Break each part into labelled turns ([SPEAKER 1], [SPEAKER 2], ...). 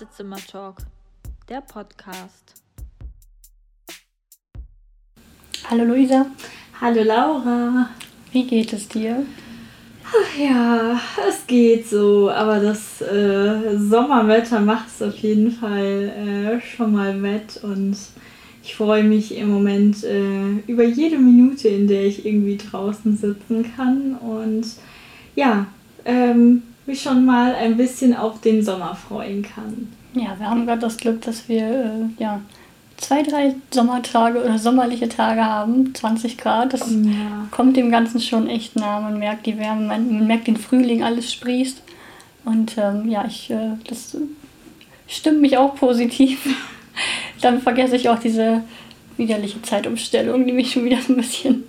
[SPEAKER 1] Wartezimmer-Talk, der Podcast.
[SPEAKER 2] Hallo Luisa.
[SPEAKER 3] Hallo Laura.
[SPEAKER 2] Wie geht es dir?
[SPEAKER 3] Ach ja, es geht so, aber das äh, Sommerwetter macht es auf jeden Fall äh, schon mal wett und ich freue mich im Moment äh, über jede Minute, in der ich irgendwie draußen sitzen kann und ja, ähm, mich schon mal ein bisschen auf den Sommer freuen kann.
[SPEAKER 2] Ja, wir haben gerade das Glück, dass wir äh, ja, zwei, drei Sommertage oder sommerliche Tage haben, 20 Grad. Das ja. kommt dem Ganzen schon echt nah. Man merkt die Wärme, man, man merkt den Frühling, alles sprießt. Und ähm, ja, ich, äh, das stimmt mich auch positiv. Dann vergesse ich auch diese widerliche Zeitumstellung, die mich schon wieder so ein bisschen.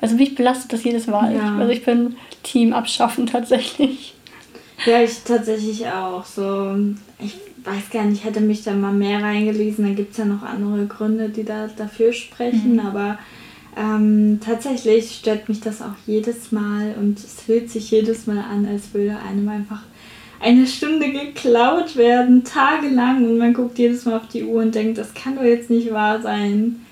[SPEAKER 2] Also mich belastet das jedes Mal. Ja. Also ich bin Team abschaffen tatsächlich.
[SPEAKER 3] Ja, ich tatsächlich auch. So, ich weiß gar nicht, hätte mich da mal mehr reingelesen. Da gibt es ja noch andere Gründe, die da dafür sprechen. Mhm. Aber ähm, tatsächlich stört mich das auch jedes Mal und es fühlt sich jedes Mal an, als würde einem einfach eine Stunde geklaut werden, tagelang. Und man guckt jedes Mal auf die Uhr und denkt, das kann doch jetzt nicht wahr sein.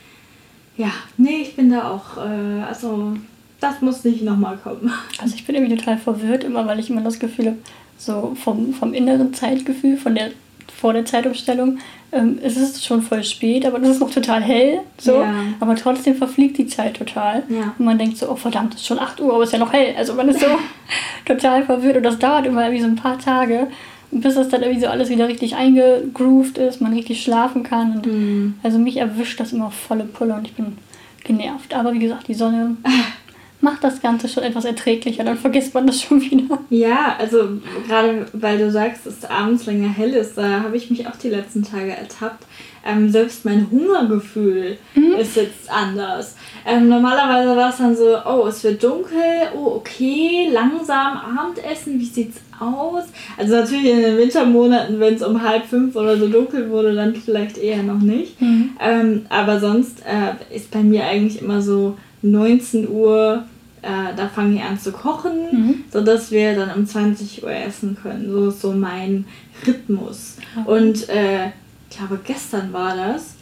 [SPEAKER 3] Ja, nee, ich bin da auch, äh, also das muss nicht nochmal kommen.
[SPEAKER 2] Also ich bin irgendwie total verwirrt immer, weil ich immer das Gefühl habe, so vom, vom inneren Zeitgefühl, von der vor der Zeitumstellung, ähm, es ist schon voll spät, aber das ist noch total hell. So. Ja. Aber trotzdem verfliegt die Zeit total. Ja. Und man denkt so, oh verdammt, es ist schon 8 Uhr, aber es ist ja noch hell. Also man ist so total verwirrt und das dauert immer irgendwie so ein paar Tage, bis das dann irgendwie so alles wieder richtig eingegroovt ist, man richtig schlafen kann. Und mhm. Also mich erwischt das immer volle Pulle und ich bin genervt. Aber wie gesagt, die Sonne macht das Ganze schon etwas erträglicher, dann vergisst man das schon wieder.
[SPEAKER 3] Ja, also gerade weil du sagst, dass es abends länger hell ist, da habe ich mich auch die letzten Tage ertappt. Ähm, selbst mein Hungergefühl mhm. ist jetzt anders. Ähm, normalerweise war es dann so, oh, es wird dunkel, oh, okay, langsam Abendessen, wie sieht's aus? Also natürlich in den Wintermonaten, wenn es um halb fünf oder so dunkel wurde, dann vielleicht eher noch nicht. Mhm. Ähm, aber sonst äh, ist bei mir eigentlich immer so, 19 Uhr, äh, da fange ich an zu kochen, mhm. sodass wir dann um 20 Uhr essen können. So ist so mein Rhythmus. Okay. Und äh, ich glaube, gestern war das.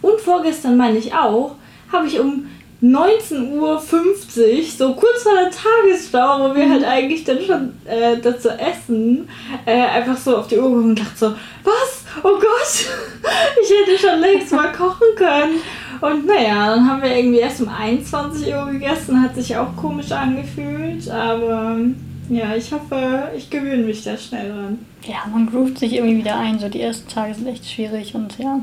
[SPEAKER 3] Und vorgestern meine ich auch, habe ich um 19.50 Uhr, so kurz vor der Tagesstau, wo wir halt eigentlich dann schon äh, dazu essen, äh, einfach so auf die Uhr und dachte so, was? Oh Gott, ich hätte schon längst mal kochen können. Und naja, dann haben wir irgendwie erst um 21 Uhr gegessen, hat sich auch komisch angefühlt, aber ja, ich hoffe, ich gewöhne mich da schnell dran.
[SPEAKER 2] Ja, man groovt sich irgendwie wieder ein, so die ersten Tage sind echt schwierig und ja,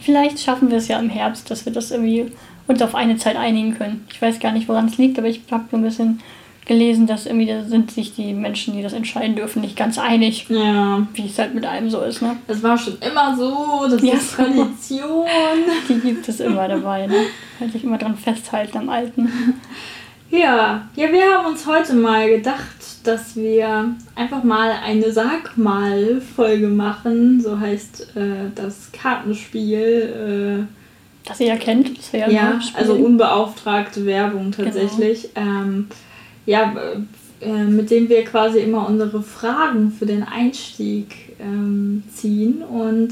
[SPEAKER 2] vielleicht schaffen wir es ja im Herbst, dass wir das irgendwie uns auf eine Zeit einigen können. Ich weiß gar nicht, woran es liegt, aber ich habe so ein bisschen gelesen, dass irgendwie da sind sich die Menschen, die das entscheiden dürfen, nicht ganz einig. Ja. Wie es halt mit einem so ist, ne?
[SPEAKER 3] Das war schon immer so, das ja. ist Tradition.
[SPEAKER 2] Die gibt es immer dabei, ne? Halt sich immer dran festhalten am Alten.
[SPEAKER 3] Ja, ja, wir haben uns heute mal gedacht, dass wir einfach mal eine Sag mal Folge machen. So heißt äh, das Kartenspiel. Äh,
[SPEAKER 2] das ihr ja kennt,
[SPEAKER 3] das wir ja Ja, also unbeauftragte Werbung tatsächlich. Genau. Ähm, ja, äh, mit dem wir quasi immer unsere Fragen für den Einstieg ähm, ziehen. Und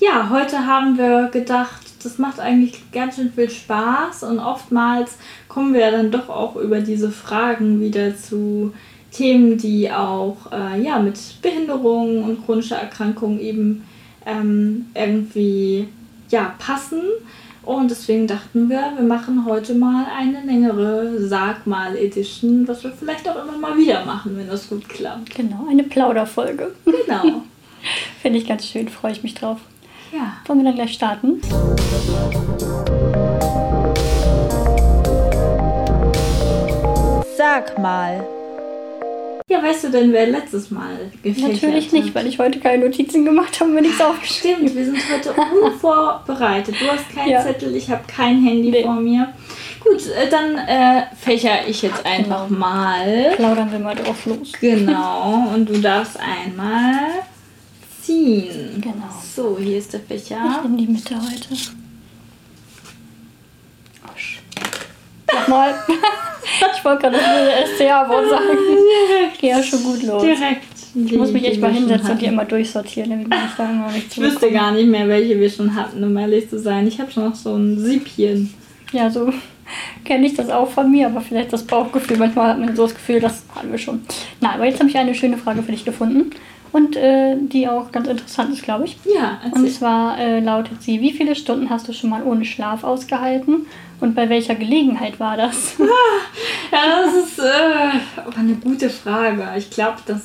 [SPEAKER 3] ja, heute haben wir gedacht, das macht eigentlich ganz schön viel Spaß und oftmals kommen wir dann doch auch über diese Fragen wieder zu Themen, die auch äh, ja, mit Behinderungen und chronischer Erkrankung eben ähm, irgendwie ja, passen. Und deswegen dachten wir, wir machen heute mal eine längere Sag mal Edition, was wir vielleicht auch immer mal wieder machen, wenn das gut klappt.
[SPEAKER 2] Genau, eine Plauderfolge. Genau. Finde ich ganz schön, freue ich mich drauf. Ja. Wollen wir dann gleich starten?
[SPEAKER 1] Sag mal.
[SPEAKER 3] Ja, weißt du denn, wer letztes Mal
[SPEAKER 2] gefällt Natürlich nicht, weil ich heute keine Notizen gemacht habe und mir nichts aufgeschrieben.
[SPEAKER 3] Stimmt, wir sind heute unvorbereitet. Du hast keinen ja. Zettel, ich habe kein Handy nee. vor mir. Gut, äh, dann äh, fächer ich jetzt einfach genau. mal.
[SPEAKER 2] Plaudern wir mal drauf los.
[SPEAKER 3] Genau, und du darfst einmal ziehen. Genau. So, hier ist der Fächer.
[SPEAKER 2] Ich in die Mitte heute. Nochmal. ich wollte gerade das SCH-Wort sagen. Direkt. Geht ja schon gut los.
[SPEAKER 3] Direkt.
[SPEAKER 2] Ich muss mich echt mal hinsetzen und die immer durchsortieren, ich
[SPEAKER 3] Ich wüsste gar nicht mehr, welche wir schon hatten, um ehrlich zu sein. Ich habe schon noch so ein Siebchen.
[SPEAKER 2] Ja, so kenne ich das auch von mir, aber vielleicht das Bauchgefühl. Manchmal hat man so das Gefühl, das haben wir schon. Na, aber jetzt habe ich eine schöne Frage für dich gefunden. Und äh, die auch ganz interessant ist, glaube ich.
[SPEAKER 3] Ja,
[SPEAKER 2] erzähl. Und zwar äh, lautet sie, wie viele Stunden hast du schon mal ohne Schlaf ausgehalten und bei welcher Gelegenheit war das?
[SPEAKER 3] ja, das ist äh, eine gute Frage. Ich glaube, das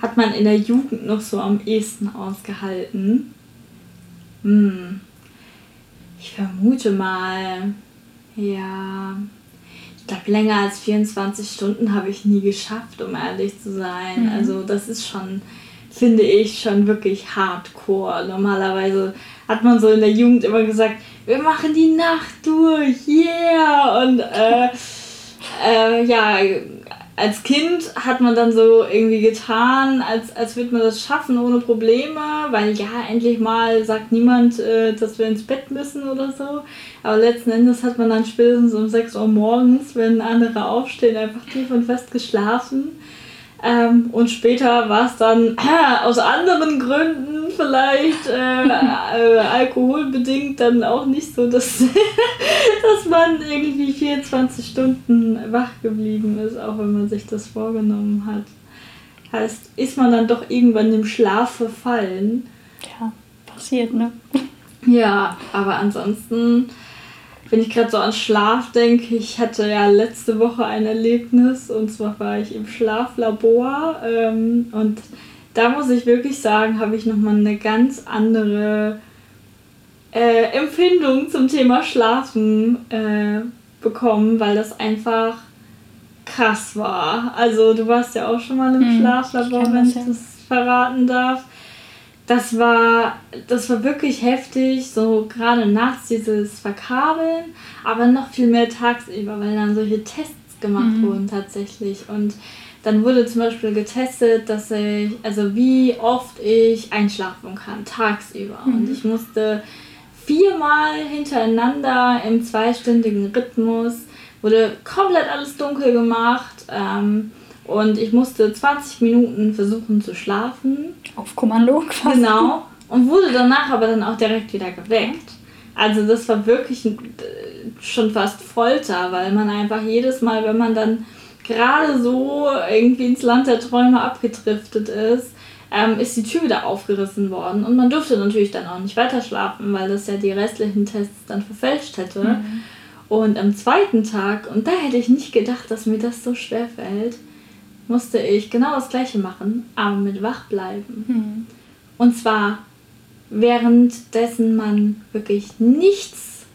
[SPEAKER 3] hat man in der Jugend noch so am ehesten ausgehalten. Hm. Ich vermute mal, ja, ich glaube, länger als 24 Stunden habe ich nie geschafft, um ehrlich zu sein. Mhm. Also das ist schon finde ich schon wirklich hardcore. Normalerweise hat man so in der Jugend immer gesagt, wir machen die Nacht durch, yeah! Und äh, äh, ja, als Kind hat man dann so irgendwie getan, als, als würde man das schaffen ohne Probleme, weil ja, endlich mal sagt niemand, äh, dass wir ins Bett müssen oder so. Aber letzten Endes hat man dann spätestens um 6 Uhr morgens, wenn andere aufstehen, einfach tief und fest geschlafen. Ähm, und später war es dann äh, aus anderen Gründen vielleicht äh, äh, alkoholbedingt dann auch nicht so, dass, dass man irgendwie 24 Stunden wach geblieben ist, auch wenn man sich das vorgenommen hat. Heißt, ist man dann doch irgendwann im Schlaf verfallen.
[SPEAKER 2] Ja, passiert, ne?
[SPEAKER 3] Ja, aber ansonsten wenn ich gerade so an Schlaf denke, ich hatte ja letzte Woche ein Erlebnis und zwar war ich im Schlaflabor ähm, und da muss ich wirklich sagen, habe ich nochmal eine ganz andere äh, Empfindung zum Thema Schlafen äh, bekommen, weil das einfach krass war. Also du warst ja auch schon mal im hm, Schlaflabor, wenn ich das verraten darf das war, das war wirklich heftig, so gerade nachts dieses Verkabeln, aber noch viel mehr tagsüber, weil dann solche Tests gemacht mhm. wurden tatsächlich. Und dann wurde zum Beispiel getestet, dass ich, also wie oft ich einschlafen kann, tagsüber. Mhm. Und ich musste viermal hintereinander im zweistündigen Rhythmus, wurde komplett alles dunkel gemacht. Ähm, und ich musste 20 Minuten versuchen zu schlafen.
[SPEAKER 2] Auf Kommando
[SPEAKER 3] quasi. Genau. Und wurde danach aber dann auch direkt wieder geweckt. Also das war wirklich äh, schon fast Folter, weil man einfach jedes Mal, wenn man dann gerade so irgendwie ins Land der Träume abgedriftet ist, ähm, ist die Tür wieder aufgerissen worden. Und man durfte natürlich dann auch nicht weiter schlafen, weil das ja die restlichen Tests dann verfälscht hätte. Mhm. Und am zweiten Tag, und da hätte ich nicht gedacht, dass mir das so schwer fällt, musste ich genau das gleiche machen, aber mit wachbleiben. Mhm. Und zwar währenddessen man wirklich nichts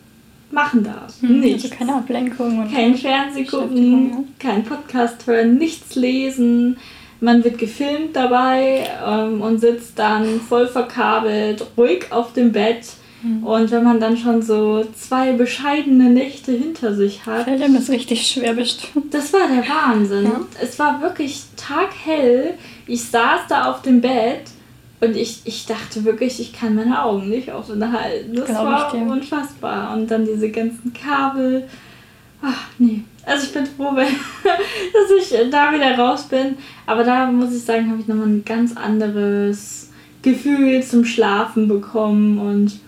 [SPEAKER 3] machen darf.
[SPEAKER 2] Mhm, nichts. Also keine Ablenkung.
[SPEAKER 3] kein Fernsehen gucken, ja. kein Podcast hören, nichts lesen. Man wird gefilmt dabei ähm, und sitzt dann voll verkabelt, ruhig auf dem Bett Mhm. Und wenn man dann schon so zwei bescheidene Nächte hinter sich hat.
[SPEAKER 2] Fällt einem das richtig schwer bestimmt.
[SPEAKER 3] Das war der Wahnsinn. Ja. Es war wirklich taghell. Ich saß da auf dem Bett und ich, ich dachte wirklich, ich kann meine Augen nicht offen halten. Das Glaub war unfassbar. Und dann diese ganzen Kabel. Ach, nee. Also ich bin froh, dass ich da wieder raus bin. Aber da muss ich sagen, habe ich nochmal ein ganz anderes Gefühl zum Schlafen bekommen und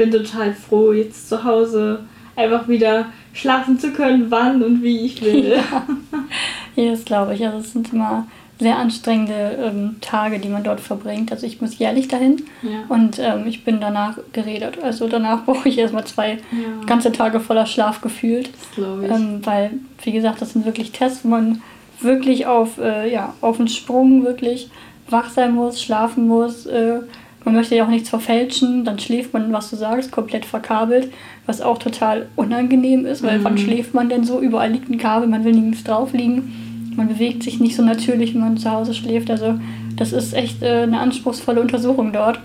[SPEAKER 3] bin total froh, jetzt zu Hause einfach wieder schlafen zu können, wann und wie ich will.
[SPEAKER 2] Ja, ja das glaube ich. Also es sind immer sehr anstrengende ähm, Tage, die man dort verbringt. Also ich muss jährlich dahin ja. und ähm, ich bin danach geredet. Also danach brauche ich erstmal zwei ja. ganze Tage voller Schlaf gefühlt. Das glaube ich. Ähm, weil, wie gesagt, das sind wirklich Tests, wo man wirklich auf, äh, ja, auf den Sprung wirklich wach sein muss, schlafen muss, äh, man möchte ja auch nichts verfälschen, dann schläft man, was du sagst, komplett verkabelt, was auch total unangenehm ist, weil mhm. wann schläft man denn so? Überall liegt ein Kabel, man will nirgends drauf liegen. Man bewegt sich nicht so natürlich, wenn man zu Hause schläft. Also das ist echt äh, eine anspruchsvolle Untersuchung dort.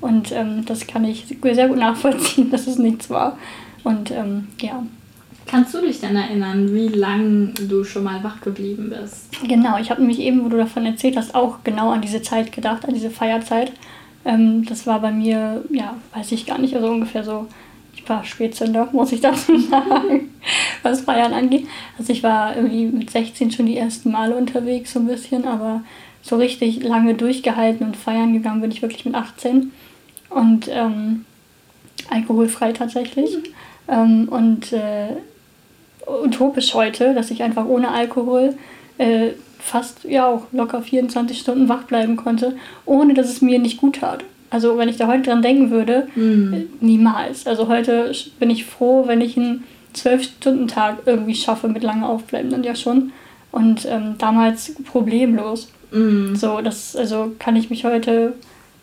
[SPEAKER 2] Und ähm, das kann ich sehr gut nachvollziehen, dass es nichts war. Und ähm, ja.
[SPEAKER 3] Kannst du dich denn erinnern, wie lange du schon mal wach geblieben bist?
[SPEAKER 2] Genau, ich habe nämlich eben, wo du davon erzählt hast, auch genau an diese Zeit gedacht, an diese Feierzeit. Ähm, das war bei mir, ja, weiß ich gar nicht, also ungefähr so, ich war Spätzünder, muss ich dazu sagen. was Feiern angeht. Also ich war irgendwie mit 16 schon die ersten Male unterwegs, so ein bisschen, aber so richtig lange durchgehalten und feiern gegangen bin ich wirklich mit 18. Und ähm, alkoholfrei tatsächlich. Mhm. Ähm, und äh, utopisch heute, dass ich einfach ohne Alkohol äh, fast ja auch locker 24 Stunden wach bleiben konnte, ohne dass es mir nicht gut tat. Also wenn ich da heute dran denken würde, mhm. niemals. Also heute bin ich froh, wenn ich einen 12-Stunden-Tag irgendwie schaffe mit lange Aufbleiben, dann ja schon. Und ähm, damals problemlos. Mhm. So, das, also kann ich mich heute,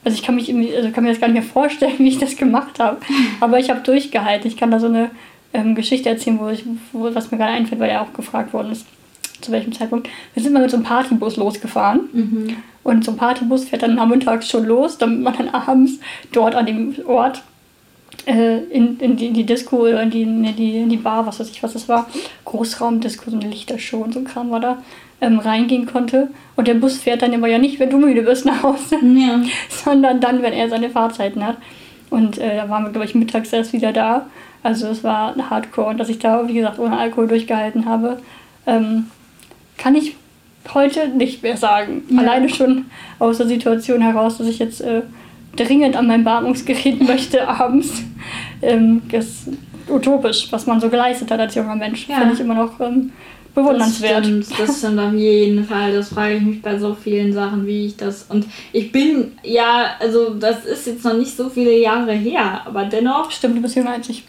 [SPEAKER 2] also ich kann mich also kann mir das gar nicht mehr vorstellen, wie ich das gemacht habe. Aber ich habe durchgehalten. Ich kann da so eine ähm, Geschichte erzählen, wo ich, wo, was mir gerade einfällt, weil ja auch gefragt worden ist, zu welchem Zeitpunkt. Wir sind mal mit so einem Partybus losgefahren. Mhm. Und so ein Partybus fährt dann nachmittags schon los, damit man dann abends dort an dem Ort äh, in, in, die, in die Disco oder in die, in, die, in die Bar, was weiß ich, was das war, Großraumdisco, so eine Lichtershow und so ein Kram war da, ähm, reingehen konnte. Und der Bus fährt dann immer ja nicht, wenn du müde bist nach Hause, ja. sondern dann, wenn er seine Fahrzeiten hat. Und äh, da waren wir, glaube ich, mittags erst wieder da. Also es war Hardcore. Und dass ich da, wie gesagt, ohne Alkohol durchgehalten habe, ähm, kann ich heute nicht mehr sagen. Ja. Alleine schon aus der Situation heraus, dass ich jetzt äh, dringend an mein Beatmungsgerät möchte abends. Ähm, das ist utopisch, was man so geleistet hat als junger Mensch. Ja. Finde ich immer noch ähm, bewundernswert.
[SPEAKER 3] Das stimmt, das stimmt auf jeden Fall. Das frage ich mich bei so vielen Sachen, wie ich das. Und ich bin, ja, also das ist jetzt noch nicht so viele Jahre her, aber dennoch.
[SPEAKER 2] Stimmt, du bist jünger als ich.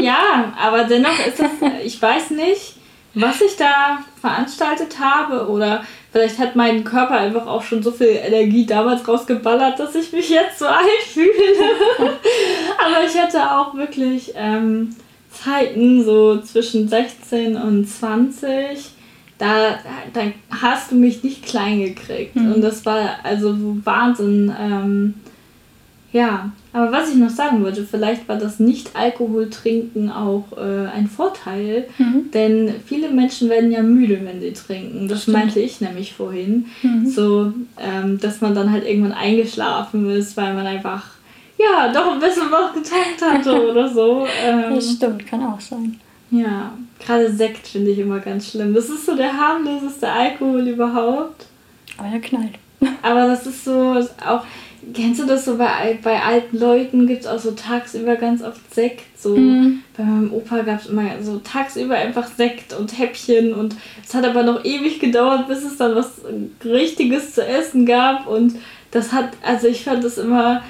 [SPEAKER 3] ja, aber dennoch ist das, ich weiß nicht was ich da veranstaltet habe oder vielleicht hat mein Körper einfach auch schon so viel Energie damals rausgeballert, dass ich mich jetzt so alt fühle. Aber ich hatte auch wirklich ähm, Zeiten so zwischen 16 und 20. Da, da hast du mich nicht klein gekriegt. Mhm. Und das war also Wahnsinn. Ähm, ja, aber was ich noch sagen wollte, vielleicht war das Nicht-Alkohol-Trinken auch äh, ein Vorteil, mhm. denn viele Menschen werden ja müde, wenn sie trinken. Das Stimmt. meinte ich nämlich vorhin. Mhm. So, ähm, dass man dann halt irgendwann eingeschlafen ist, weil man einfach, ja, doch ein bisschen was getankt hatte oder so.
[SPEAKER 2] Ähm, das stimmt, kann auch sein.
[SPEAKER 3] Ja, gerade Sekt finde ich immer ganz schlimm. Das ist so der harmloseste Alkohol überhaupt.
[SPEAKER 2] Aber er knallt.
[SPEAKER 3] Aber das ist so auch Kennst du das so bei, bei alten Leuten? Gibt es auch so tagsüber ganz oft Sekt. So mhm. bei meinem Opa gab es immer so tagsüber einfach Sekt und Häppchen. Und es hat aber noch ewig gedauert, bis es dann was Richtiges zu essen gab. Und das hat, also ich fand das immer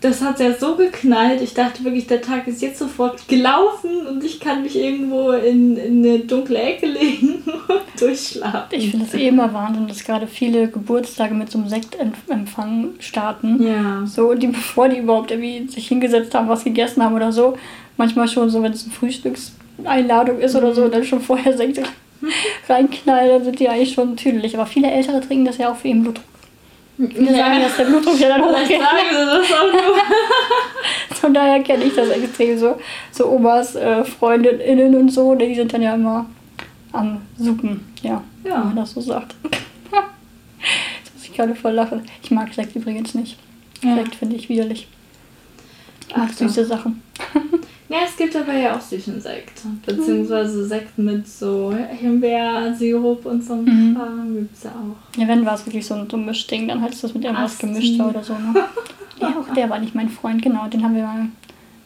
[SPEAKER 3] das hat ja so geknallt. Ich dachte wirklich, der Tag ist jetzt sofort gelaufen und ich kann mich irgendwo in, in eine dunkle Ecke legen und durchschlafen.
[SPEAKER 2] Ich finde es eh immer Wahnsinn, dass gerade viele Geburtstage mit so einem Sektempfang starten. Ja. So, die, bevor die überhaupt irgendwie sich hingesetzt haben, was gegessen haben oder so. Manchmal schon so, wenn es eine Frühstückseinladung ist oder so, mhm. dann schon vorher Sekt reinknallen, dann sind die eigentlich schon tüdelig. Aber viele Ältere trinken das ja auch für ihren Blutdruck. Wir sagen, dass der Blutdruck ja dann hochgeht. sagen das auch nur. Von daher kenne ich das extrem so. So Omas, äh, Freundinnen und so, die sind dann ja immer am Suppen. Ja, ja. wenn man das so sagt. Jetzt muss ich gerade voll lachen. Ich mag Sekt übrigens nicht. Ja. Sekt finde ich widerlich. Ich mag Ach, süße so. Sachen.
[SPEAKER 3] Ja, es gibt aber ja auch süßen Sekt. Beziehungsweise Sekt mit so Himbeersirup und so einem mhm. Gibt es ja auch.
[SPEAKER 2] Ja, wenn war es wirklich so ein, so Mischding, dann halt ist das mit irgendwas Asti. gemischt oder so. Ne? ja, auch der war nicht mein Freund, genau. Den haben wir mal.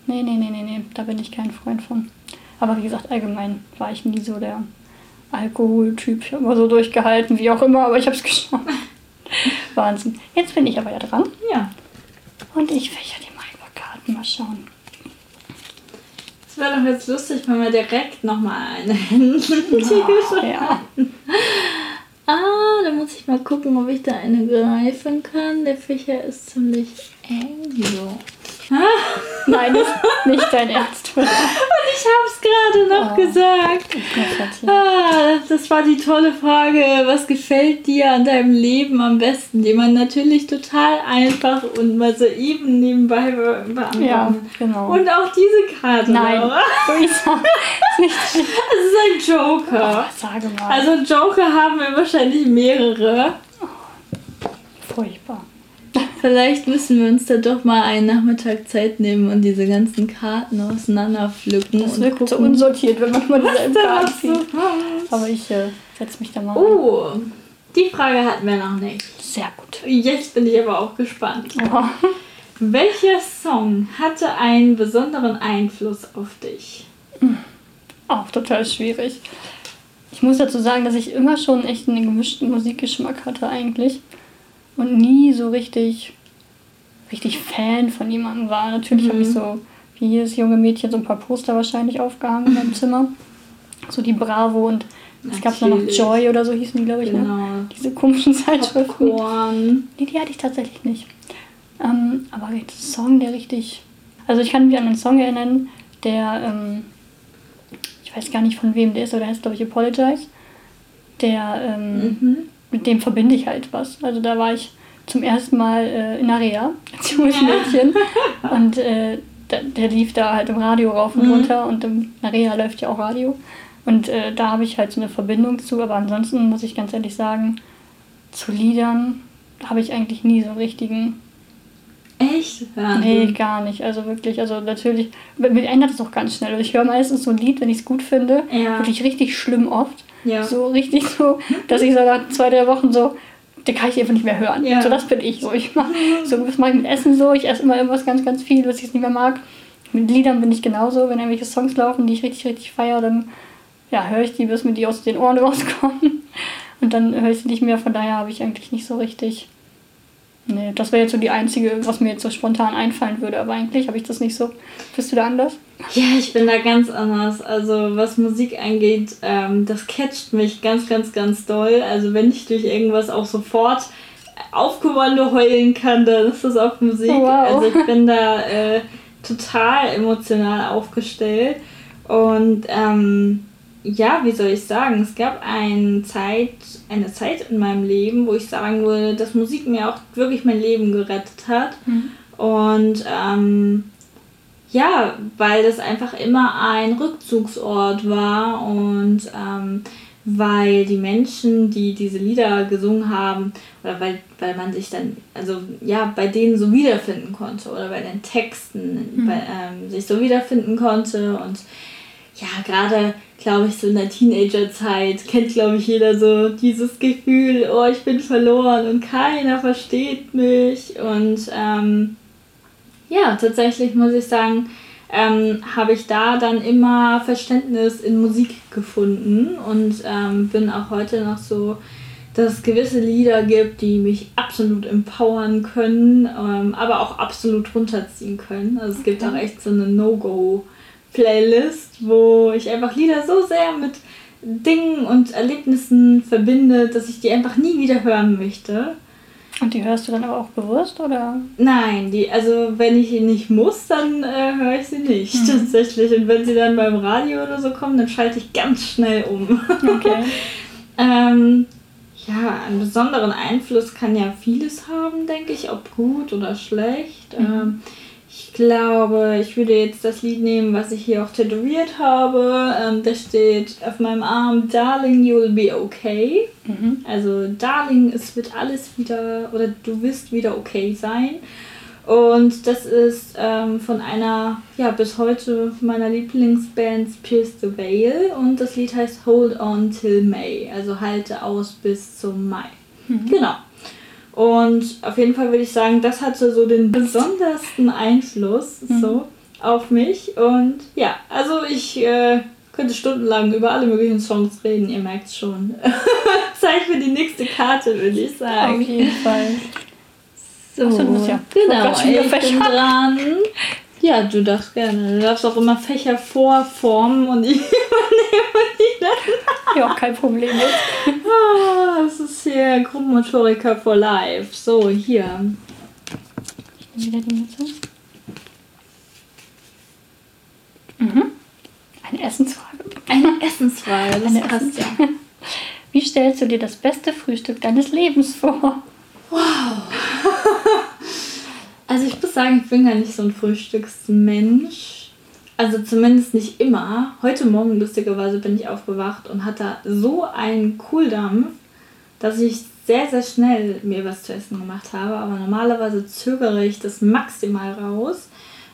[SPEAKER 2] Nee, nee, nee, nee, nee, da bin ich kein Freund von. Aber wie gesagt, allgemein war ich nie so der Alkoholtyp. Ich habe immer so durchgehalten, wie auch immer, aber ich habe es geschafft. Wahnsinn. Jetzt bin ich aber ja dran.
[SPEAKER 3] Ja.
[SPEAKER 2] Und ich fächer die mal über Karten. Mal schauen.
[SPEAKER 3] Es wäre doch jetzt lustig, wenn wir direkt nochmal eine Händchen oh, ja. Ah, da muss ich mal gucken, ob ich da eine greifen kann. Der Fächer ist ziemlich eng so.
[SPEAKER 2] Nein, ist nicht dein Ernst.
[SPEAKER 3] Und ich habe es gerade noch oh, gesagt. Ah, das war die tolle Frage. Was gefällt dir an deinem Leben am besten? Die man natürlich total einfach und mal so eben nebenbei beantworten.
[SPEAKER 2] Ja, genau.
[SPEAKER 3] Und auch diese Karte.
[SPEAKER 2] Nein, Luisa.
[SPEAKER 3] es ist ein Joker.
[SPEAKER 2] Oh, sage mal.
[SPEAKER 3] Also Joker haben wir wahrscheinlich mehrere.
[SPEAKER 2] Oh, furchtbar.
[SPEAKER 3] Vielleicht müssen wir uns da doch mal einen Nachmittag Zeit nehmen und diese ganzen Karten auseinander pflücken.
[SPEAKER 2] Das
[SPEAKER 3] und
[SPEAKER 2] wirkt so
[SPEAKER 3] gucken.
[SPEAKER 2] unsortiert, wenn man mal dieselben Karten zieht. Aber ich äh, setze mich da mal.
[SPEAKER 3] Oh, die Frage hatten wir noch nicht.
[SPEAKER 2] Sehr gut.
[SPEAKER 3] Jetzt bin ich aber auch gespannt.
[SPEAKER 2] Oh.
[SPEAKER 3] Welcher Song hatte einen besonderen Einfluss auf dich?
[SPEAKER 2] Auch total schwierig. Ich muss dazu sagen, dass ich immer schon echt einen gemischten Musikgeschmack hatte eigentlich. Und nie so richtig, richtig Fan von jemandem war. Natürlich habe ich so, wie jedes junge Mädchen, so ein paar Poster wahrscheinlich aufgehangen in meinem Zimmer. So die Bravo und es gab noch. Joy oder so hießen die, glaube ich. Ne?
[SPEAKER 3] Genau.
[SPEAKER 2] Diese komischen Zeitschriften.
[SPEAKER 3] Popcorn.
[SPEAKER 2] Nee, die hatte ich tatsächlich nicht. Ähm, aber ein Song, der richtig. Also ich kann mich an einen Song erinnern, der, ähm, ich weiß gar nicht von wem der ist, aber der heißt, glaube ich, Apologize. Der, ähm,
[SPEAKER 3] Mhm.
[SPEAKER 2] Mit dem verbinde ich halt was. Also da war ich zum ersten Mal äh, in Area als junges Mädchen. Und äh, der, der lief da halt im Radio rauf und
[SPEAKER 3] Mhm.
[SPEAKER 2] runter und im Area läuft ja auch Radio. Und äh, da habe ich halt so eine Verbindung zu, aber ansonsten muss ich ganz ehrlich sagen, zu Liedern habe ich eigentlich nie so einen richtigen.
[SPEAKER 3] Echt? Ja,
[SPEAKER 2] Nee, gar nicht. Also wirklich, also natürlich, mir ändert es auch ganz schnell. Also ich höre meistens so ein Lied, wenn ich es gut finde,
[SPEAKER 3] Ja.
[SPEAKER 2] wirklich richtig schlimm oft.
[SPEAKER 3] Ja.
[SPEAKER 2] So richtig so, dass ich so nach zwei, drei Wochen so, den kann ich einfach nicht mehr hören.
[SPEAKER 3] Ja.
[SPEAKER 2] So, das bin ich so. Ich mach, so, das mache ich mit Essen so. Ich esse immer irgendwas ganz, ganz viel, was ich nicht mehr mag. Mit Liedern bin ich genauso. Wenn irgendwelche Songs laufen, die ich richtig, richtig feiere, dann ja, höre ich die, bis mir die aus den Ohren rauskommen. Und dann höre ich sie nicht mehr. Von daher habe ich eigentlich nicht so richtig. Nee, das wäre jetzt so die einzige, was mir jetzt so spontan einfallen würde. Aber eigentlich habe ich das nicht so. Bist du da anders?
[SPEAKER 3] Ja, ich bin da ganz anders. Also was Musik angeht, ähm, das catcht mich ganz, ganz, ganz doll. Also wenn ich durch irgendwas auch sofort auf Kommando heulen kann, dann ist das auch Musik.
[SPEAKER 2] Oh, wow.
[SPEAKER 3] Also ich bin da äh, total emotional aufgestellt. Und ähm, ja, wie soll ich sagen, es gab ein Zeit, eine Zeit in meinem Leben, wo ich sagen würde, dass Musik mir auch wirklich mein Leben gerettet hat. Und ähm, ja, weil das einfach immer ein Rückzugsort war und ähm, weil die Menschen, die diese Lieder gesungen haben, oder weil, weil man sich dann, also ja, bei denen so wiederfinden konnte oder bei den Texten bei, ähm, sich so wiederfinden konnte und ja, gerade glaube ich so in der Teenagerzeit kennt glaube ich jeder so dieses Gefühl, oh, ich bin verloren und keiner versteht mich und ähm, ja, tatsächlich muss ich sagen, ähm, habe ich da dann immer Verständnis in Musik gefunden und ähm, bin auch heute noch so, dass es gewisse Lieder gibt, die mich absolut empowern können, ähm, aber auch absolut runterziehen können. Also es gibt auch echt so eine No-Go-Playlist, wo ich einfach Lieder so sehr mit Dingen und Erlebnissen verbinde, dass ich die einfach nie wieder hören möchte.
[SPEAKER 2] Und die hörst du dann aber auch bewusst, oder?
[SPEAKER 3] Nein, die, also wenn ich ihn nicht muss, dann äh, höre ich sie nicht tatsächlich. Und wenn sie dann beim Radio oder so kommen, dann schalte ich ganz schnell um.
[SPEAKER 2] Okay.
[SPEAKER 3] ähm, ja, einen besonderen Einfluss kann ja vieles haben, denke ich, ob gut oder schlecht. Ähm, ich glaube, ich würde jetzt das Lied nehmen, was ich hier auch tätowiert habe. Ähm, da steht auf meinem Arm, Darling, you'll be okay.
[SPEAKER 2] Mhm.
[SPEAKER 3] Also, Darling, es wird alles wieder, oder du wirst wieder okay sein. Und das ist ähm, von einer, ja, bis heute meiner Lieblingsband Pierce the Veil. Und das Lied heißt Hold On Till May. Also halte aus bis zum Mai. Genau. Und auf jeden Fall würde ich sagen, das hatte so den besondersten Einfluss so auf mich. Und ja, also ich äh, könnte stundenlang über alle möglichen Songs reden, ihr merkt schon. Zeit für die nächste Karte, würde ich
[SPEAKER 2] Auf
[SPEAKER 3] sagen.
[SPEAKER 2] jeden Fall.
[SPEAKER 3] So,
[SPEAKER 2] so, bist ja-
[SPEAKER 3] genau,
[SPEAKER 2] schon wieder
[SPEAKER 3] ich bin
[SPEAKER 2] Fächer.
[SPEAKER 3] dran. Ja, du darfst gerne. Du darfst auch immer Fächer vorformen und ich.
[SPEAKER 2] Ja, kein Problem.
[SPEAKER 3] Ah, das ist hier Gruppenmotoriker for Life. So, hier.
[SPEAKER 2] Wieder die Mütze. Mhm. Eine Essensfrage.
[SPEAKER 3] Eine Essensfrage, das
[SPEAKER 2] Eine
[SPEAKER 3] passt ja.
[SPEAKER 2] Wie stellst du dir das beste Frühstück deines Lebens vor?
[SPEAKER 3] Also ich muss sagen, ich bin gar nicht so ein Frühstücksmensch. Also zumindest nicht immer. Heute Morgen lustigerweise bin ich aufgewacht und hatte so einen Kohldampf, dass ich sehr, sehr schnell mir was zu essen gemacht habe, aber normalerweise zögere ich das maximal raus.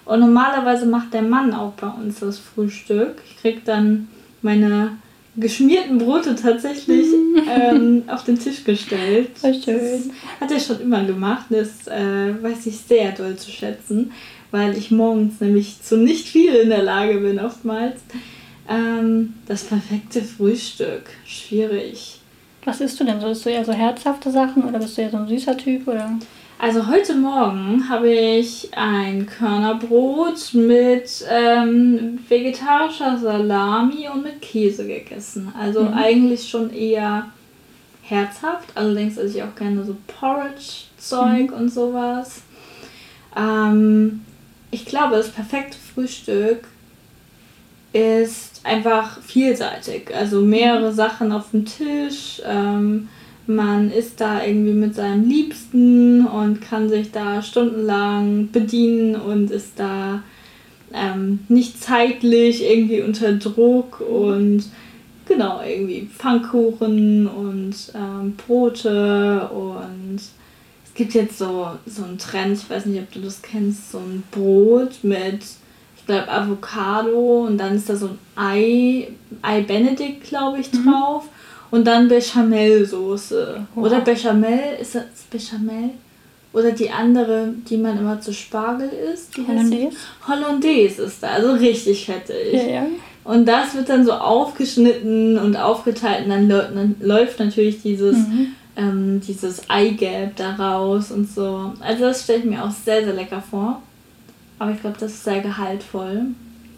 [SPEAKER 3] Und normalerweise macht der Mann auch bei uns das Frühstück. Ich krieg dann meine geschmierten Brote tatsächlich ähm, auf den Tisch gestellt.
[SPEAKER 2] Voll schön.
[SPEAKER 3] Das hat er schon immer gemacht. Das äh, weiß ich sehr doll zu schätzen, weil ich morgens nämlich zu nicht viel in der Lage bin oftmals. Ähm, das perfekte Frühstück. Schwierig.
[SPEAKER 2] Was isst du denn so? Bist du eher so herzhafte Sachen oder bist du eher so ein süßer Typ? Oder?
[SPEAKER 3] Also heute Morgen habe ich ein Körnerbrot mit ähm, vegetarischer Salami und mit Käse gegessen. Also
[SPEAKER 2] Mhm.
[SPEAKER 3] eigentlich schon eher herzhaft. Allerdings esse ich auch gerne so Porridge-Zeug und sowas. Ähm, ich glaube, das perfekte Frühstück ist einfach vielseitig. Also mehrere Sachen auf dem Tisch. Ähm, man ist da irgendwie mit seinem Liebsten und kann sich da stundenlang bedienen und ist da ähm, nicht zeitlich irgendwie unter Druck und genau, irgendwie Pfannkuchen und ähm, Brote und gibt jetzt so, so einen Trend, ich weiß nicht, ob du das kennst, so ein Brot mit, ich glaube, Avocado und dann ist da so ein Ei, Ei Benedict, glaube ich, drauf und dann Bechamelsoße.
[SPEAKER 2] Wow.
[SPEAKER 3] Oder Bechamel, ist das Bechamel? Oder die andere, die man immer zu Spargel isst.
[SPEAKER 2] Hollandaise?
[SPEAKER 3] Hollandaise ist da, also richtig fettig.
[SPEAKER 2] Ja, ja.
[SPEAKER 3] Und das wird dann so aufgeschnitten und aufgeteilt und dann läuft natürlich dieses,
[SPEAKER 2] Mhm.
[SPEAKER 3] Ähm, dieses Eigelb da raus und so. Also das stelle ich mir auch sehr, sehr lecker vor. Aber ich glaube, das ist sehr gehaltvoll.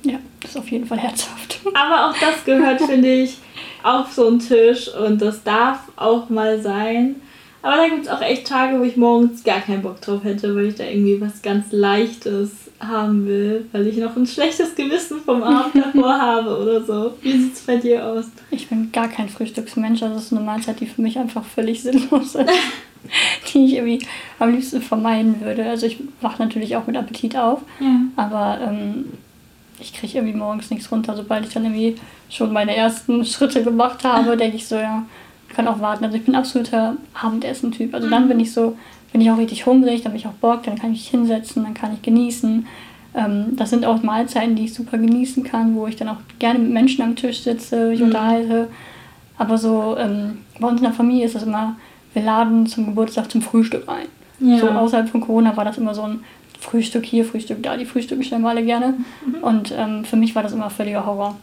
[SPEAKER 2] Ja, das ist auf jeden Fall herzhaft.
[SPEAKER 3] Aber auch das gehört, finde ich, auf so einen Tisch und das darf auch mal sein. Aber da gibt es auch echt Tage, wo ich morgens gar keinen Bock drauf hätte, weil ich da irgendwie was ganz Leichtes haben will, weil ich noch ein schlechtes Gewissen vom Abend davor habe oder so. Wie sieht es bei dir aus?
[SPEAKER 2] Ich bin gar kein Frühstücksmensch. Also das ist eine Mahlzeit, die für mich einfach völlig sinnlos ist. die ich irgendwie am liebsten vermeiden würde. Also ich wache natürlich auch mit Appetit auf.
[SPEAKER 3] Ja.
[SPEAKER 2] Aber ähm, ich kriege irgendwie morgens nichts runter. Sobald ich dann irgendwie schon meine ersten Schritte gemacht habe, denke ich so, ja, kann auch warten. Also ich bin absoluter Abendessen-Typ. Also dann bin ich so, bin ich auch richtig hungrig, dann bin ich auch Bock, dann kann ich mich hinsetzen, dann kann ich genießen. Ähm, das sind auch Mahlzeiten, die ich super genießen kann, wo ich dann auch gerne mit Menschen am Tisch sitze, mich unterhalte. Aber so ähm, bei uns in der Familie ist das immer, wir laden zum Geburtstag zum Frühstück ein.
[SPEAKER 3] Ja.
[SPEAKER 2] So außerhalb von Corona war das immer so ein Frühstück hier, Frühstück da. Die Frühstücken stellen wir alle gerne. Und ähm, für mich war das immer völliger Horror.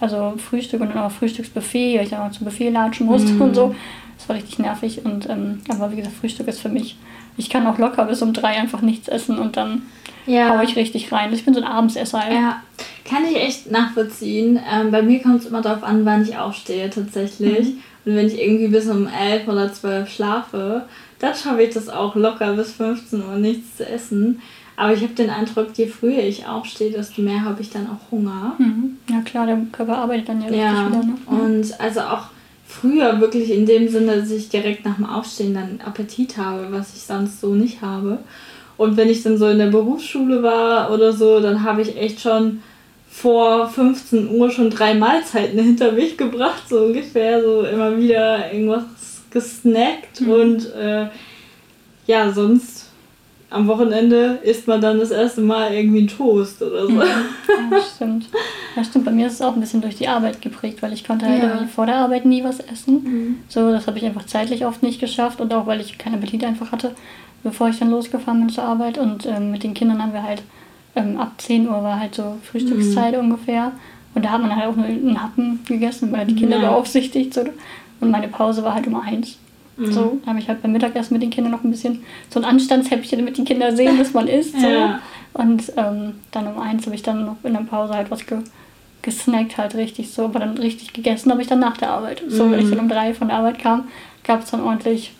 [SPEAKER 2] Also Frühstück und dann auch Frühstücksbuffet, weil ich dann auch zum Buffet latschen musste und so. Das war richtig nervig. Und ähm, aber wie gesagt, Frühstück ist für mich. Ich kann auch locker bis um drei einfach nichts essen und dann
[SPEAKER 3] Ja.
[SPEAKER 2] hau ich richtig rein. Ich bin so ein Abendsesser.
[SPEAKER 3] Ja, kann ich echt nachvollziehen. Ähm, bei mir kommt es immer darauf an, wann ich aufstehe tatsächlich. Und wenn ich irgendwie bis um 11 oder 12 schlafe, dann schaffe ich das auch locker bis 15 Uhr nichts zu essen. Aber ich habe den Eindruck, je früher ich aufstehe, desto mehr habe ich dann auch Hunger.
[SPEAKER 2] Mhm. Ja klar, der Körper arbeitet dann ja richtig
[SPEAKER 3] Ja,
[SPEAKER 2] wieder. Ne?
[SPEAKER 3] und also auch früher wirklich in dem Sinne, dass ich direkt nach dem Aufstehen dann Appetit habe, was ich sonst so nicht habe. Und wenn ich dann so in der Berufsschule war oder so, dann habe ich echt schon vor 15 Uhr schon drei Mahlzeiten hinter mich gebracht, so ungefähr, so immer wieder irgendwas gesnackt und äh, ja, sonst am Wochenende isst man dann das erste Mal irgendwie einen Toast oder so.
[SPEAKER 2] Ja, stimmt. Ja, stimmt. Bei mir ist es auch ein bisschen durch die Arbeit geprägt, weil ich konnte halt
[SPEAKER 3] Ja.
[SPEAKER 2] irgendwie vor der Arbeit nie was essen. So, das habe ich einfach zeitlich oft nicht geschafft und auch weil ich keinen Appetit einfach hatte, bevor ich dann losgefahren bin zur Arbeit. Und ähm, mit den Kindern haben wir halt ähm, ab 10 Uhr war halt so Frühstückszeit ungefähr. Und da hat man halt auch nur einen Happen gegessen, weil die Kinder
[SPEAKER 3] Ja.
[SPEAKER 2] beaufsichtigt. So. Und meine Pause war halt um eins. So, da habe ich halt beim Mittagessen mit den Kindern noch ein bisschen so ein Anstandshäppchen, damit die Kinder sehen, dass man isst. So.
[SPEAKER 3] Ja.
[SPEAKER 2] Und ähm, dann um eins habe ich dann noch in der Pause halt was ge gesnackt, halt richtig so. Aber dann richtig gegessen habe ich dann nach der Arbeit. So, wenn ich dann um drei von der Arbeit kam, gab es dann ordentlich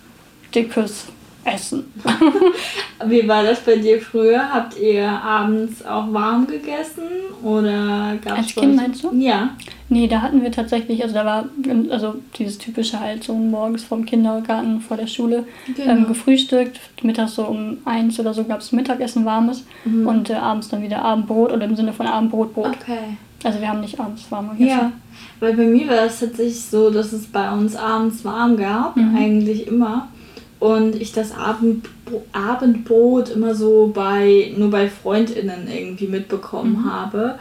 [SPEAKER 2] dickes Essen.
[SPEAKER 3] Wie war das bei dir früher? Habt ihr abends auch warm gegessen oder gab
[SPEAKER 2] Als Kind meinst du?
[SPEAKER 3] Ja.
[SPEAKER 2] Nee, da hatten wir tatsächlich, also da war also dieses typische halt so morgens vom Kindergarten vor der Schule
[SPEAKER 3] Genau.
[SPEAKER 2] ähm, gefrühstückt. Mittags so um eins oder so gab es Mittagessen warmes
[SPEAKER 3] Mhm.
[SPEAKER 2] und äh, abends dann wieder Abendbrot oder im Sinne von Abendbrot, Brot.
[SPEAKER 3] Okay.
[SPEAKER 2] Also wir haben nicht abends warm gegessen.
[SPEAKER 3] Ja, weil bei mir war es tatsächlich so, dass es bei uns abends warm gab,
[SPEAKER 2] Mhm.
[SPEAKER 3] eigentlich immer. Und ich das Abend, Abendbrot immer so bei nur bei FreundInnen irgendwie mitbekommen mhm. habe.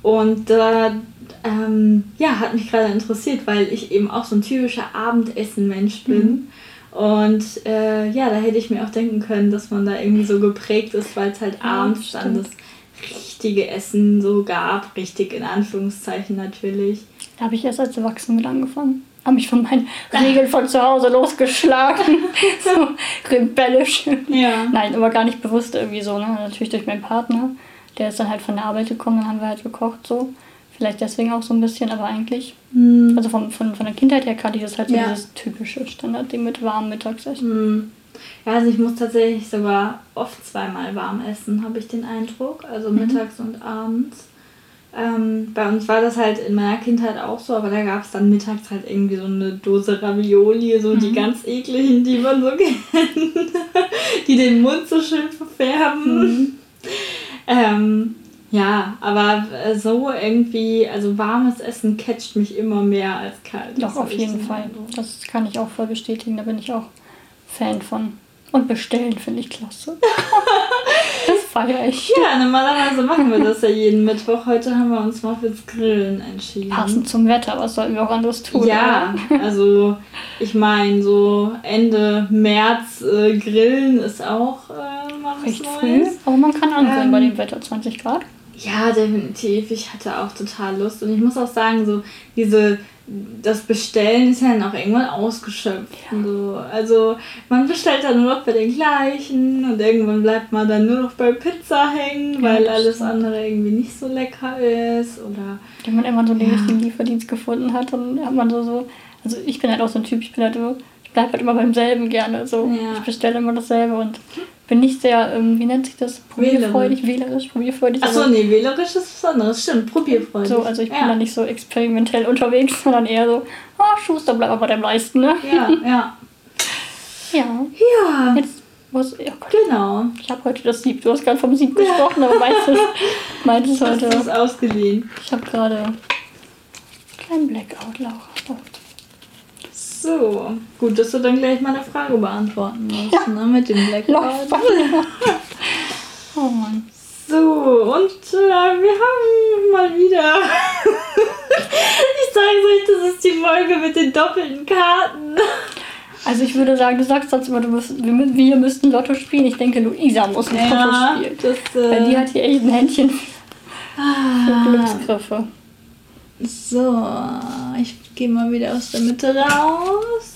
[SPEAKER 3] Und da ähm, ja, hat mich gerade interessiert, weil ich eben auch so ein typischer Abendessen-Mensch bin. Mhm. Und äh, ja, da hätte ich mir auch denken können, dass man da irgendwie so geprägt ist, weil es halt ja, abends dann das richtige Essen so gab. Richtig in Anführungszeichen natürlich.
[SPEAKER 2] Da habe ich erst als Erwachsene mit angefangen. Habe mich von meinen Regeln von zu Hause losgeschlagen. so rebellisch. Ja. Nein, aber gar nicht bewusst irgendwie so. Ne? Natürlich durch meinen Partner. Der ist dann halt von der Arbeit gekommen, dann haben wir halt gekocht so. Vielleicht deswegen auch so ein bisschen, aber eigentlich, mm. also von, von, von der Kindheit her kannte ich das halt so ja. dieses typische Standardding mit warmem Mittagsessen.
[SPEAKER 3] Mm. Ja, also ich muss tatsächlich sogar oft zweimal warm essen, habe ich den Eindruck. Also mhm. mittags und abends. Ähm, bei uns war das halt in meiner Kindheit auch so, aber da gab es dann mittags halt irgendwie so eine Dose Ravioli, so mhm. die ganz ekligen, die man so kennt, die den Mund so schön verfärben. Mhm. Ähm, ja, aber äh, so irgendwie, also warmes Essen catcht mich immer mehr als kalt.
[SPEAKER 2] Doch, auf jeden Fall. Das kann ich auch voll bestätigen, da bin ich auch Fan von. Und bestellen finde ich klasse. das feiere ich.
[SPEAKER 3] Ja, normalerweise machen wir das ja jeden Mittwoch. Heute haben wir uns mal fürs Grillen entschieden.
[SPEAKER 2] Passend zum Wetter, was sollten wir auch anderes tun?
[SPEAKER 3] Ja, also ich meine, so Ende März äh, grillen ist auch äh, mal was Recht
[SPEAKER 2] früh, aber man kann ansehen ähm, bei dem Wetter 20 Grad.
[SPEAKER 3] Ja, definitiv. Ich hatte auch total Lust. Und ich muss auch sagen, so diese, das Bestellen ist ja dann auch irgendwann ausgeschöpft. Ja. So. Also man bestellt dann nur noch bei den gleichen und irgendwann bleibt man dann nur noch bei Pizza hängen, ja, weil alles stimmt. andere irgendwie nicht so lecker ist. Oder
[SPEAKER 2] wenn man irgendwann so den ja. richtigen Lieferdienst gefunden hat, dann hat man so, so. Also ich bin halt auch so ein Typ, ich bin halt so, ich bleib halt immer beim selben gerne. So. Ja. Ich bestelle immer dasselbe und bin nicht sehr, ähm, wie nennt sich das? Probierfreudig, wählerisch, probierfreudig.
[SPEAKER 3] Achso, nee, wählerisch ist was anderes, stimmt, probierfreudig.
[SPEAKER 2] So, also ich bin da nicht so experimentell unterwegs, sondern eher so, oh, Schuster, bleib mal bei deinem Leisten, ne?
[SPEAKER 3] Ja, ja.
[SPEAKER 2] ja.
[SPEAKER 3] Ja.
[SPEAKER 2] Jetzt, was, oh
[SPEAKER 3] Gott. Genau.
[SPEAKER 2] Ich habe heute das Sieb, du hast gerade vom Sieb gesprochen, aber meinst du heute...
[SPEAKER 3] Du es ausgeliehen?
[SPEAKER 2] Ich habe gerade einen kleinen Blackout, Laura.
[SPEAKER 3] So, gut, dass du dann gleich meine Frage beantworten musst, ja. ne, mit dem Blackout.
[SPEAKER 2] oh Mann.
[SPEAKER 3] So, und äh, wir haben mal wieder. ich sage euch, das ist die Folge mit den doppelten Karten.
[SPEAKER 2] Also ich würde sagen, du sagst sonst immer, du müsst, wir, wir müssten Lotto spielen. Ich denke, Luisa muss ein ja, Lotto spielen. Das, äh, Weil die hat hier echt ein Händchen für ah. Glücksgriffe.
[SPEAKER 3] So, ich gehe mal wieder aus der Mitte raus.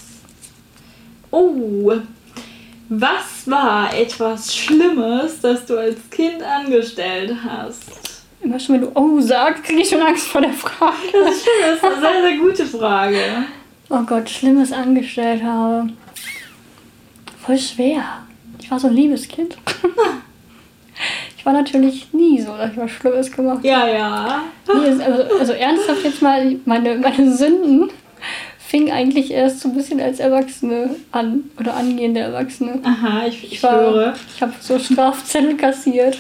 [SPEAKER 3] Oh, was war etwas Schlimmes, das du als Kind angestellt hast?
[SPEAKER 2] Immer schon, wenn du Oh sagst, kriege ich schon Angst vor der Frage.
[SPEAKER 3] Das ist, das ist eine sehr, sehr gute Frage.
[SPEAKER 2] Oh Gott, Schlimmes angestellt habe. Voll schwer. Ich war so ein liebes Kind. war natürlich nie so, dass ich was Schlimmes gemacht habe.
[SPEAKER 3] Ja, ja.
[SPEAKER 2] Nee, also, also ernsthaft jetzt mal, meine, meine Sünden fing eigentlich erst so ein bisschen als Erwachsene an oder angehende Erwachsene.
[SPEAKER 3] Aha, ich, ich, ich war, höre.
[SPEAKER 2] Ich habe so Strafzettel kassiert.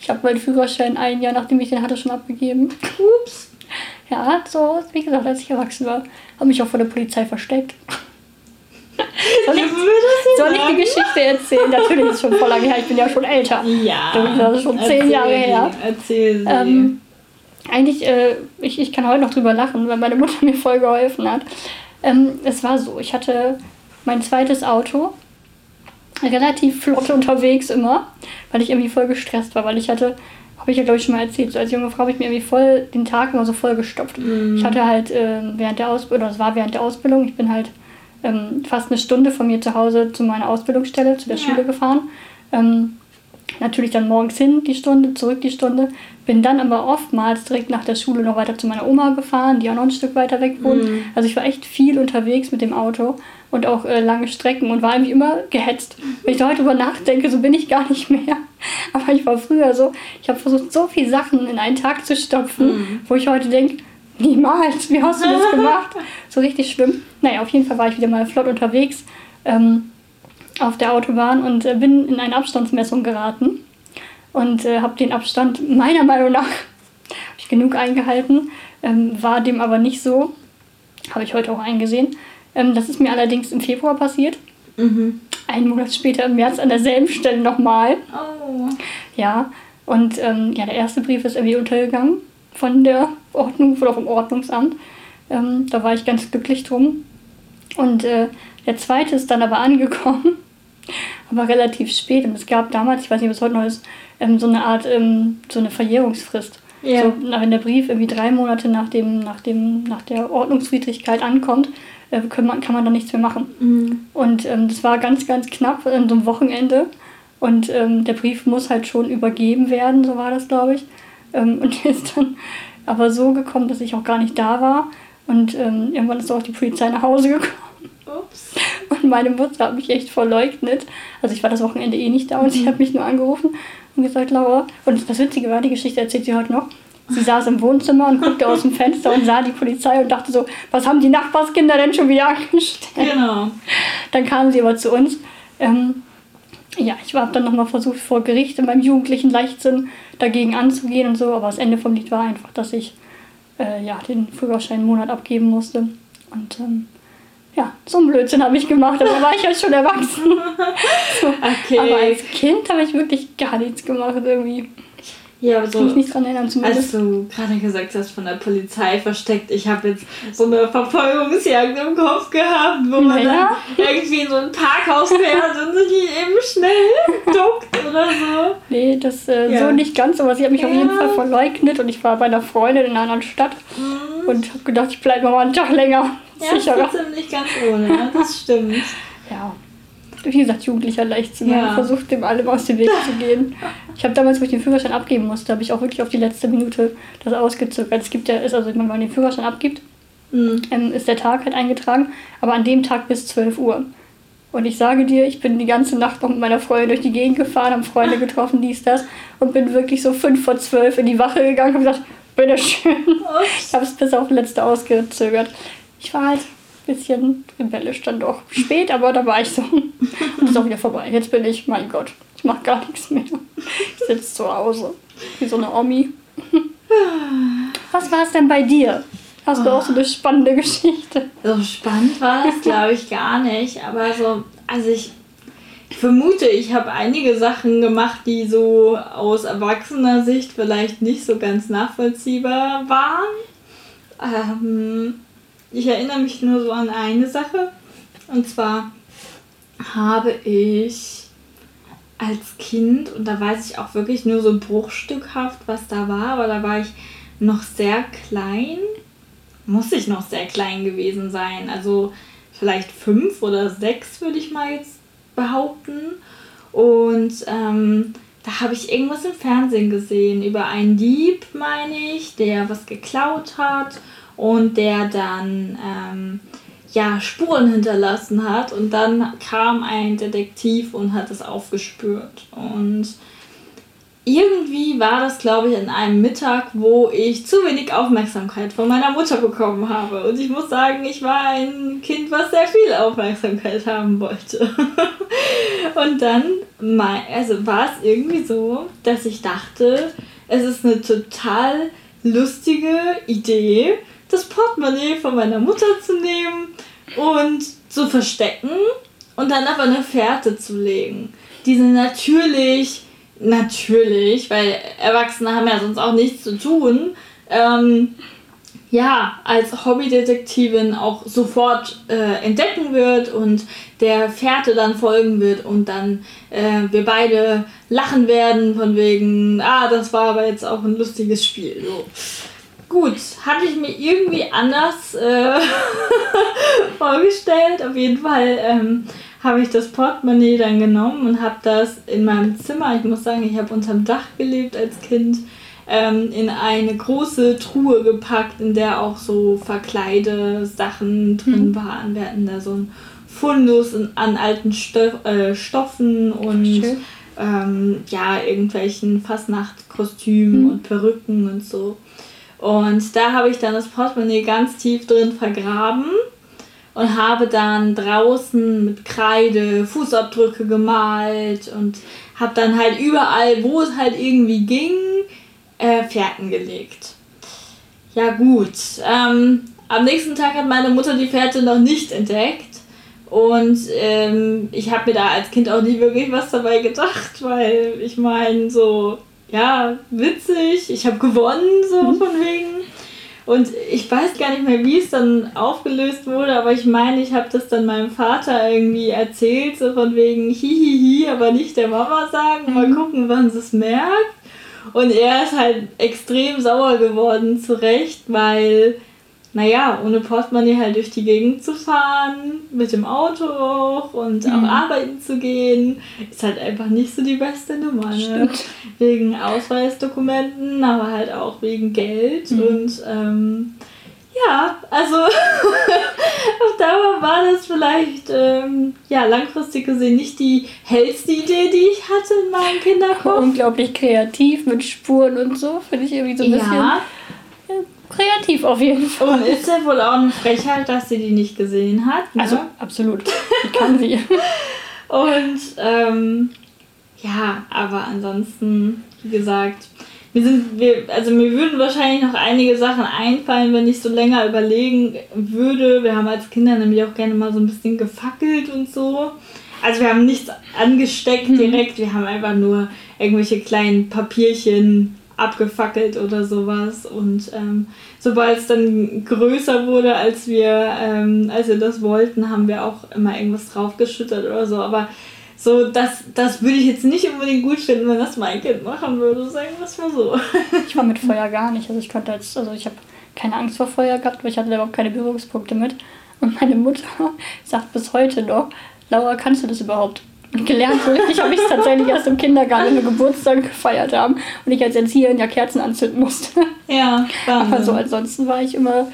[SPEAKER 2] Ich habe meinen Führerschein ein Jahr, nachdem ich den hatte, schon abgegeben.
[SPEAKER 3] Ups.
[SPEAKER 2] Ja, so, wie gesagt, als ich erwachsen war, habe mich auch vor der Polizei versteckt. Soll ich, soll ich die Geschichte erzählen? Natürlich ist es schon voll lange her. Ich bin ja schon älter.
[SPEAKER 3] Ja.
[SPEAKER 2] Das ist schon zehn Jahre her.
[SPEAKER 3] Erzähl sie.
[SPEAKER 2] Ähm, eigentlich, äh, ich, ich kann heute noch drüber lachen, weil meine Mutter mir voll geholfen hat. Ähm, es war so, ich hatte mein zweites Auto relativ flott unterwegs immer, weil ich irgendwie voll gestresst war, weil ich hatte, habe ich ja glaube ich schon mal erzählt, so als junge Frau habe ich mir irgendwie voll den Tag immer so voll gestopft. Mm. Ich hatte halt äh, während der Ausbildung, oder es war während der Ausbildung, ich bin halt ähm, fast eine Stunde von mir zu Hause zu meiner Ausbildungsstelle, zu der ja. Schule gefahren. Ähm, natürlich dann morgens hin die Stunde, zurück die Stunde. Bin dann aber oftmals direkt nach der Schule noch weiter zu meiner Oma gefahren, die auch noch ein Stück weiter weg wohnt. Mhm. Also ich war echt viel unterwegs mit dem Auto und auch äh, lange Strecken und war irgendwie immer gehetzt. Wenn ich da heute drüber nachdenke, so bin ich gar nicht mehr. Aber ich war früher so, ich habe versucht, so viele Sachen in einen Tag zu stopfen, mhm. wo ich heute denke, Niemals, wie hast du das gemacht? So richtig schlimm. Naja, auf jeden Fall war ich wieder mal flott unterwegs ähm, auf der Autobahn und äh, bin in eine Abstandsmessung geraten und äh, habe den Abstand meiner Meinung nach ich genug eingehalten, ähm, war dem aber nicht so. Habe ich heute auch eingesehen. Ähm, das ist mir allerdings im Februar passiert. Mhm. einen Monat später im März an derselben Stelle nochmal. Oh. Ja, und ähm, ja, der erste Brief ist irgendwie untergegangen von der Ordnung oder vom Ordnungsamt. Ähm, da war ich ganz glücklich drum. Und äh, der zweite ist dann aber angekommen, aber relativ spät. Und es gab damals, ich weiß nicht, was heute noch ist, ähm, so eine Art, ähm, so eine Verjährungsfrist. Ja. So, wenn der Brief irgendwie drei Monate nach, dem, nach, dem, nach der Ordnungswidrigkeit ankommt, äh, kann, man, kann man da nichts mehr machen. Mhm. Und ähm, das war ganz, ganz knapp an so einem Wochenende. Und ähm, der Brief muss halt schon übergeben werden, so war das, glaube ich. Ähm, und der ist dann aber so gekommen, dass ich auch gar nicht da war. Und ähm, irgendwann ist auch die Polizei nach Hause gekommen. Ups. Und meine Mutter hat mich echt verleugnet. Also ich war das Wochenende eh nicht da und mhm. sie hat mich nur angerufen und gesagt, Laura, und das Witzige war, die Geschichte erzählt sie heute noch. Sie saß im Wohnzimmer und guckte aus dem Fenster und sah die Polizei und dachte so, was haben die Nachbarskinder denn schon wieder angestellt? Genau. Dann kamen sie aber zu uns. Ähm, ja, ich habe dann nochmal versucht, vor Gericht in meinem jugendlichen Leichtsinn dagegen anzugehen und so, aber das Ende vom Lied war einfach, dass ich äh, ja, den Führerschein einen Monat abgeben musste. Und ähm, ja, so einen Blödsinn habe ich gemacht, aber war ich ja schon erwachsen. so. okay. Aber als Kind habe ich wirklich gar nichts gemacht irgendwie. Ja, aber so. Kann ich nicht dran erinnern,
[SPEAKER 3] zumindest. Als du gerade gesagt hast, von der Polizei versteckt, ich habe jetzt so eine Verfolgungsjagd im Kopf gehabt, wo man naja. dann irgendwie in so ein Parkhaus fährt und sich eben schnell duckt oder so.
[SPEAKER 2] Nee, das äh, ja. so nicht ganz, aber sie hat mich ja. auf jeden Fall verleugnet und ich war bei einer Freundin in einer anderen Stadt mhm. und habe gedacht, ich bleibe mal einen Tag länger.
[SPEAKER 3] Ja, sicherer. das ist ziemlich ganz ohne, ne? das stimmt.
[SPEAKER 2] ja wie gesagt, jugendlicher Leichtsinn. Ja. versucht, dem allem aus dem Weg zu gehen. Ich habe damals, wo ich den Führerschein abgeben musste, habe ich auch wirklich auf die letzte Minute das ausgezögert. Es gibt ja, ist also, wenn man den Führerschein abgibt, mhm. ähm, ist der Tag halt eingetragen, aber an dem Tag bis 12 Uhr. Und ich sage dir, ich bin die ganze Nacht noch mit meiner Freundin durch die Gegend gefahren, habe Freunde getroffen, dies, das und bin wirklich so 5 vor 12 in die Wache gegangen und gesagt, bitteschön. Ich habe es bis auf letzte ausgezögert. Ich war halt bisschen rebellisch dann doch. Spät, aber da war ich so. Und ist auch wieder vorbei. Jetzt bin ich, mein Gott, ich mache gar nichts mehr. Ich sitze zu Hause. Wie so eine Omi. Was war es denn bei dir? Hast du auch so eine spannende Geschichte?
[SPEAKER 3] So spannend war das, glaube ich, gar nicht. Aber so, also ich vermute, ich habe einige Sachen gemacht, die so aus erwachsener Sicht vielleicht nicht so ganz nachvollziehbar waren. Ähm, ich erinnere mich nur so an eine Sache. Und zwar habe ich als Kind, und da weiß ich auch wirklich nur so bruchstückhaft, was da war, aber da war ich noch sehr klein. Muss ich noch sehr klein gewesen sein. Also vielleicht fünf oder sechs, würde ich mal jetzt behaupten. Und ähm, da habe ich irgendwas im Fernsehen gesehen über einen Dieb, meine ich, der was geklaut hat und der dann ähm, ja, Spuren hinterlassen hat. Und dann kam ein Detektiv und hat es aufgespürt. Und irgendwie war das, glaube ich, an einem Mittag, wo ich zu wenig Aufmerksamkeit von meiner Mutter bekommen habe. Und ich muss sagen, ich war ein Kind, was sehr viel Aufmerksamkeit haben wollte. und dann also war es irgendwie so, dass ich dachte, es ist eine total lustige Idee, das Portemonnaie von meiner Mutter zu nehmen und zu verstecken und dann auf eine Fährte zu legen. Diese natürlich, natürlich, weil Erwachsene haben ja sonst auch nichts zu tun, ähm, ja, als Hobbydetektivin auch sofort äh, entdecken wird und der Fährte dann folgen wird und dann äh, wir beide lachen werden von wegen, ah, das war aber jetzt auch ein lustiges Spiel. So. Gut, hatte ich mir irgendwie anders äh, vorgestellt. Auf jeden Fall ähm, habe ich das Portemonnaie dann genommen und habe das in meinem Zimmer, ich muss sagen, ich habe unterm Dach gelebt als Kind, ähm, in eine große Truhe gepackt, in der auch so Verkleidesachen drin mhm. waren. Wir hatten da so ein Fundus an alten Stoff, äh, Stoffen und ähm, ja, irgendwelchen Fastnachtkostümen mhm. und Perücken und so. Und da habe ich dann das Portemonnaie ganz tief drin vergraben und habe dann draußen mit Kreide Fußabdrücke gemalt und habe dann halt überall, wo es halt irgendwie ging, äh, Fährten gelegt. Ja gut, ähm, am nächsten Tag hat meine Mutter die Fährte noch nicht entdeckt Und ähm, ich habe mir da als Kind auch nie wirklich was dabei gedacht, weil ich meine, so, ja, witzig, ich habe gewonnen, so mhm. von wegen. Und ich weiß gar nicht mehr, wie es dann aufgelöst wurde, aber ich meine, ich habe das dann meinem Vater irgendwie erzählt, so von wegen hihihi, aber nicht der Mama sagen, mal mhm. gucken, wann sie es merkt. Und er ist halt extrem sauer geworden, zu Recht, weil naja, ohne Portemonnaie halt durch die Gegend zu fahren, mit dem Auto auch und mhm. auch arbeiten zu gehen, ist halt einfach nicht so die beste Nummer. Ne? Wegen Ausweisdokumenten, aber halt auch wegen Geld mhm. und ähm, ja, also auf Dauer war das vielleicht ähm, ja, langfristig gesehen nicht die hellste Idee, die ich hatte in meinem Kinderkopf.
[SPEAKER 2] Unglaublich kreativ mit Spuren und so, finde ich irgendwie so ein bisschen. Kreativ auf jeden Fall.
[SPEAKER 3] Und ist ja wohl auch eine Frechheit, dass sie die nicht gesehen hat.
[SPEAKER 2] Ne? Also absolut. Die kann sie.
[SPEAKER 3] Und ähm, ja, aber ansonsten, wie gesagt, wir sind, wir, also mir würden wahrscheinlich noch einige Sachen einfallen, wenn ich so länger überlegen würde. Wir haben als Kinder nämlich auch gerne mal so ein bisschen gefackelt und so. Also wir haben nichts angesteckt mhm. direkt, wir haben einfach nur irgendwelche kleinen Papierchen abgefackelt oder sowas. Und ähm, sobald es dann größer wurde, als wir, ähm, als wir das wollten, haben wir auch immer irgendwas draufgeschüttet oder so. Aber so, das, das würde ich jetzt nicht unbedingt gut finden, wenn das mein Kind machen würde, sagen wir mal so.
[SPEAKER 2] Ich war mit Feuer gar nicht. Also ich konnte jetzt, also ich habe keine Angst vor Feuer gehabt, weil ich hatte überhaupt keine Berührungspunkte mit. Und meine Mutter sagt bis heute noch, Laura, kannst du das überhaupt? Gelernt. So richtig habe ich es tatsächlich erst im Kindergarten im Geburtstag gefeiert haben und ich als Erzieherin ja Kerzen anzünden musste.
[SPEAKER 3] Ja,
[SPEAKER 2] spannend. Aber so ansonsten war ich immer,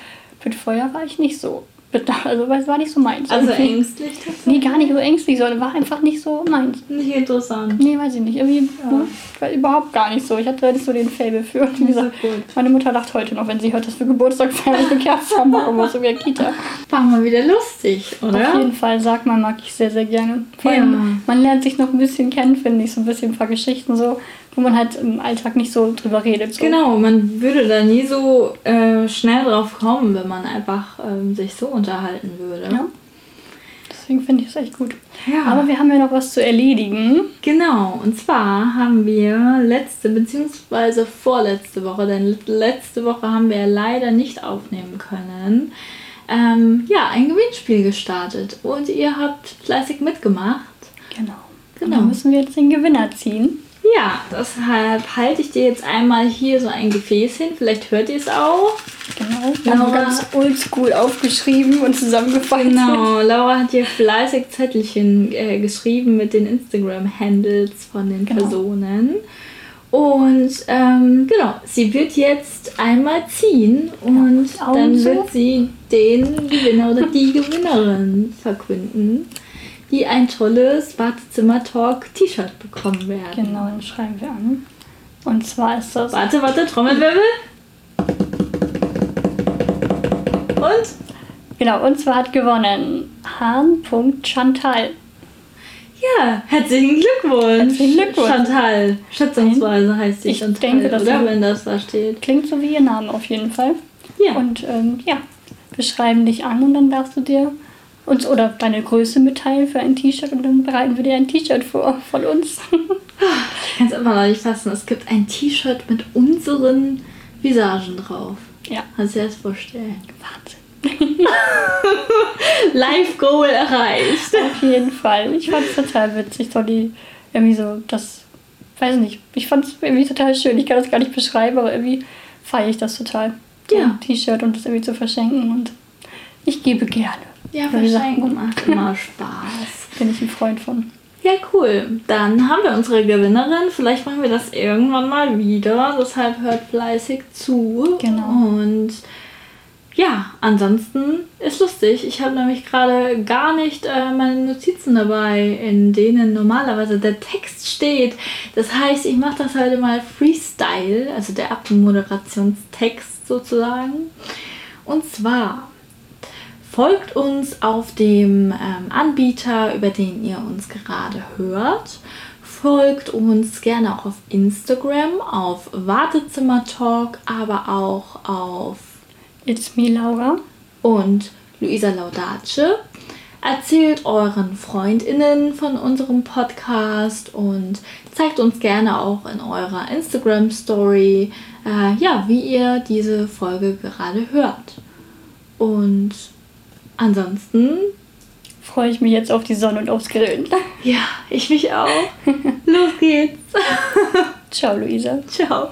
[SPEAKER 2] mit Feuer war ich nicht so bedacht. Also es war nicht so meins.
[SPEAKER 3] Also irgendwie. ängstlich?
[SPEAKER 2] Nee, gar nicht so ängstlich, sondern war einfach nicht so meins.
[SPEAKER 3] Nicht interessant.
[SPEAKER 2] Nee, weiß ich nicht. Irgendwie ja. ne, war überhaupt gar nicht so. Ich hatte nicht so den Fable für. Und wie gesagt, meine Mutter lacht heute noch, wenn sie hört, dass wir Geburtstag feiern eine Kerze haben machen muss in der Kita.
[SPEAKER 3] War mal wieder lustig, oder?
[SPEAKER 2] Auf jeden Fall, sagt man, mag ich sehr, sehr gerne. Vor allem, ja. man lernt sich noch ein bisschen kennen, finde ich, so ein bisschen ein paar Geschichten so wo man halt im Alltag nicht so drüber redet. So.
[SPEAKER 3] Genau, man würde da nie so äh, schnell drauf kommen, wenn man einfach ähm, sich so unterhalten würde.
[SPEAKER 2] Ja. Deswegen finde ich es echt gut. Ja. Aber wir haben ja noch was zu erledigen.
[SPEAKER 3] Genau, und zwar haben wir letzte bzw. vorletzte Woche, denn letzte Woche haben wir ja leider nicht aufnehmen können, ähm, ja, ein Gewinnspiel gestartet. Und ihr habt fleißig mitgemacht.
[SPEAKER 2] Genau. Genau. Und dann müssen wir jetzt den Gewinner ziehen.
[SPEAKER 3] Ja, deshalb halte ich dir jetzt einmal hier so ein Gefäß hin. Vielleicht hört ihr es auch.
[SPEAKER 2] Genau. Laura, ganz oldschool aufgeschrieben und zusammengefasst.
[SPEAKER 3] Genau. Laura hat hier fleißig Zettelchen äh, geschrieben mit den Instagram-Handles von den genau. Personen. Und ähm, genau, sie wird jetzt einmal ziehen und ja, dann wird sie den Gewinner oder die Gewinnerin verkünden die ein tolles Badezimmer-Talk-T-Shirt bekommen werden.
[SPEAKER 2] Genau, dann schreiben wir an. Und zwar ist das.
[SPEAKER 3] Warte, warte, Trommelwirbel. Und?
[SPEAKER 2] Genau, und zwar hat gewonnen Hahn.Chantal.
[SPEAKER 3] Ja, herzlichen Glückwunsch.
[SPEAKER 2] Herzlichen Glückwunsch.
[SPEAKER 3] Chantal. Schätzungsweise heißt sie
[SPEAKER 2] ich
[SPEAKER 3] Chantal,
[SPEAKER 2] denke, dass
[SPEAKER 3] oder? Wenn das da steht.
[SPEAKER 2] Klingt so wie ihr Name auf jeden Fall.
[SPEAKER 3] Ja.
[SPEAKER 2] Und ähm, ja, wir schreiben dich an und dann darfst du dir uns oder deine Größe mitteilen für ein T-Shirt und dann bereiten wir dir ein T-Shirt vor von uns.
[SPEAKER 3] ich kann es immer noch nicht fassen. Es gibt ein T-Shirt mit unseren Visagen drauf.
[SPEAKER 2] Ja.
[SPEAKER 3] Kannst du dir das vorstellen?
[SPEAKER 2] Wahnsinn.
[SPEAKER 3] Live Goal erreicht.
[SPEAKER 2] Auf jeden Fall. Ich fand es total witzig, Dolly. Irgendwie so, das, weiß nicht, ich fand es irgendwie total schön. Ich kann das gar nicht beschreiben, aber irgendwie feiere ich das total.
[SPEAKER 3] Ja.
[SPEAKER 2] T-Shirt und das irgendwie zu verschenken und ich gebe gerne.
[SPEAKER 3] Ja, verschenken macht immer Spaß.
[SPEAKER 2] Bin ich ein Freund von.
[SPEAKER 3] Ja, cool. Dann haben wir unsere Gewinnerin. Vielleicht machen wir das irgendwann mal wieder. Deshalb hört fleißig zu.
[SPEAKER 2] Genau.
[SPEAKER 3] Und ja, ansonsten ist lustig. Ich habe nämlich gerade gar nicht äh, meine Notizen dabei, in denen normalerweise der Text steht. Das heißt, ich mache das heute mal Freestyle, also der Abmoderationstext sozusagen. Und zwar Folgt uns auf dem ähm, Anbieter, über den ihr uns gerade hört. Folgt uns gerne auch auf Instagram, auf Wartezimmer Talk, aber auch auf
[SPEAKER 2] It's Me Laura
[SPEAKER 3] und Luisa Laudace. erzählt euren FreundInnen von unserem Podcast und zeigt uns gerne auch in eurer Instagram-Story, äh, ja, wie ihr diese Folge gerade hört. Und ansonsten
[SPEAKER 2] freue ich mich jetzt auf die Sonne und aufs Grillen.
[SPEAKER 3] Ja, ich mich auch. Los geht's.
[SPEAKER 2] Ciao, Luisa.
[SPEAKER 3] Ciao.